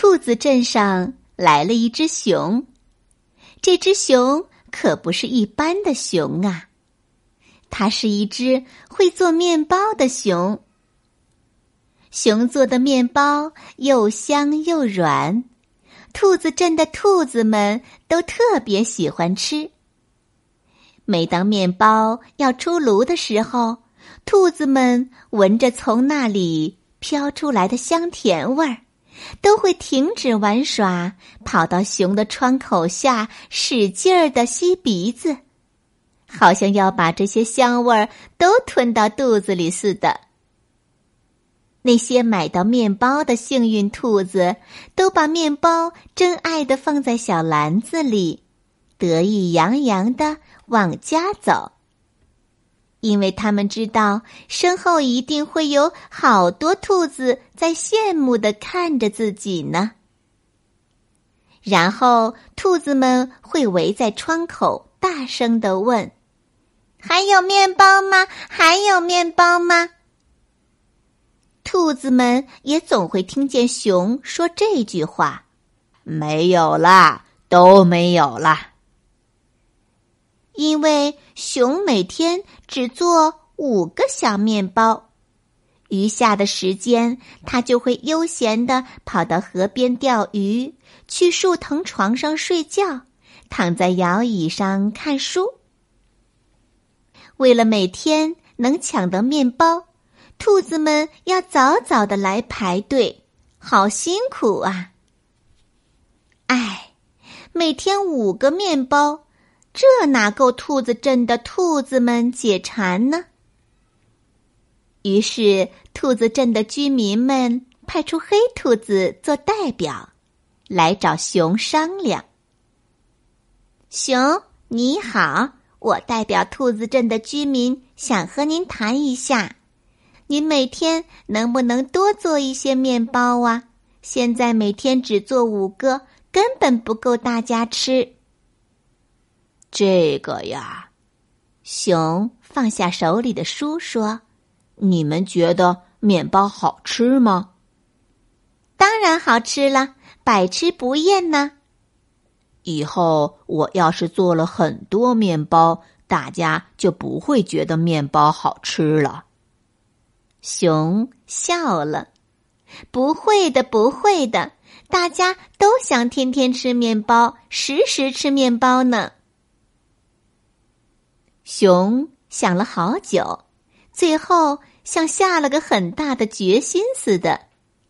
兔子镇上来了一只熊，这只熊可不是一般的熊啊，它是一只会做面包的熊。熊做的面包又香又软，兔子镇的兔子们都特别喜欢吃。每当面包要出炉的时候，兔子们闻着从那里飘出来的香甜味儿。都会停止玩耍，跑到熊的窗口下，使劲儿的吸鼻子，好像要把这些香味儿都吞到肚子里似的。那些买到面包的幸运兔子，都把面包珍爱的放在小篮子里，得意洋洋的往家走。因为他们知道，身后一定会有好多兔子在羡慕的看着自己呢。然后，兔子们会围在窗口，大声的问：“还有面包吗？还有面包吗？”兔子们也总会听见熊说这句话：“没有啦，都没有啦。”因为熊每天只做五个小面包，余下的时间，它就会悠闲的跑到河边钓鱼，去树藤床上睡觉，躺在摇椅上看书。为了每天能抢得面包，兔子们要早早的来排队，好辛苦啊！唉，每天五个面包。这哪够兔子镇的兔子们解馋呢？于是，兔子镇的居民们派出黑兔子做代表，来找熊商量。熊你好，我代表兔子镇的居民，想和您谈一下，您每天能不能多做一些面包啊？现在每天只做五个，根本不够大家吃。这个呀，熊放下手里的书说：“你们觉得面包好吃吗？当然好吃了，百吃不厌呢。以后我要是做了很多面包，大家就不会觉得面包好吃了。”熊笑了：“不会的，不会的，大家都想天天吃面包，时时吃面包呢。”熊想了好久，最后像下了个很大的决心似的，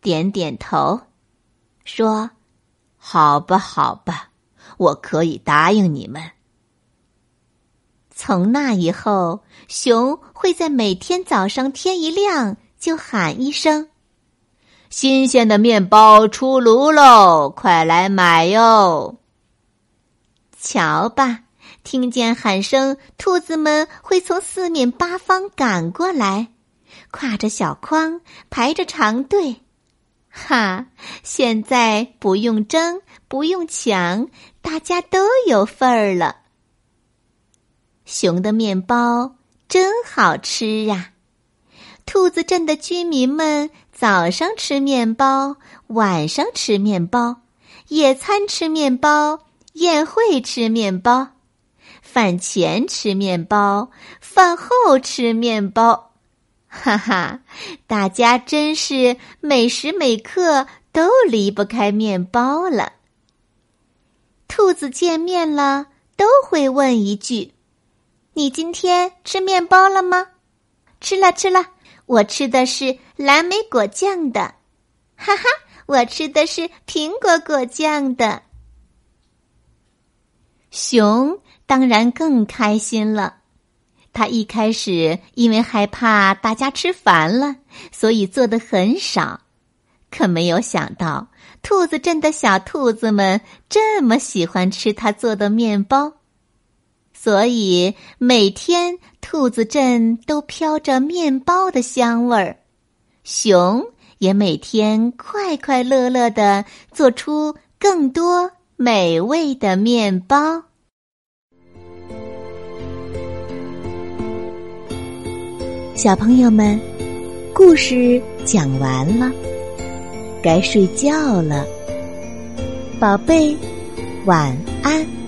点点头，说：“好吧，好吧，我可以答应你们。”从那以后，熊会在每天早上天一亮就喊一声：“新鲜的面包出炉喽，快来买哟！”瞧吧。听见喊声，兔子们会从四面八方赶过来，挎着小筐，排着长队。哈！现在不用争，不用抢，大家都有份儿了。熊的面包真好吃啊！兔子镇的居民们早上吃面包，晚上吃面包，野餐吃面包，宴会吃面包。饭前吃面包，饭后吃面包，哈哈！大家真是每时每刻都离不开面包了。兔子见面了，都会问一句：“你今天吃面包了吗？”“吃了，吃了。”“我吃的是蓝莓果酱的。”“哈哈，我吃的是苹果果酱的。”熊。当然更开心了。他一开始因为害怕大家吃烦了，所以做的很少。可没有想到，兔子镇的小兔子们这么喜欢吃他做的面包，所以每天兔子镇都飘着面包的香味儿。熊也每天快快乐乐的做出更多美味的面包。小朋友们，故事讲完了，该睡觉了，宝贝，晚安。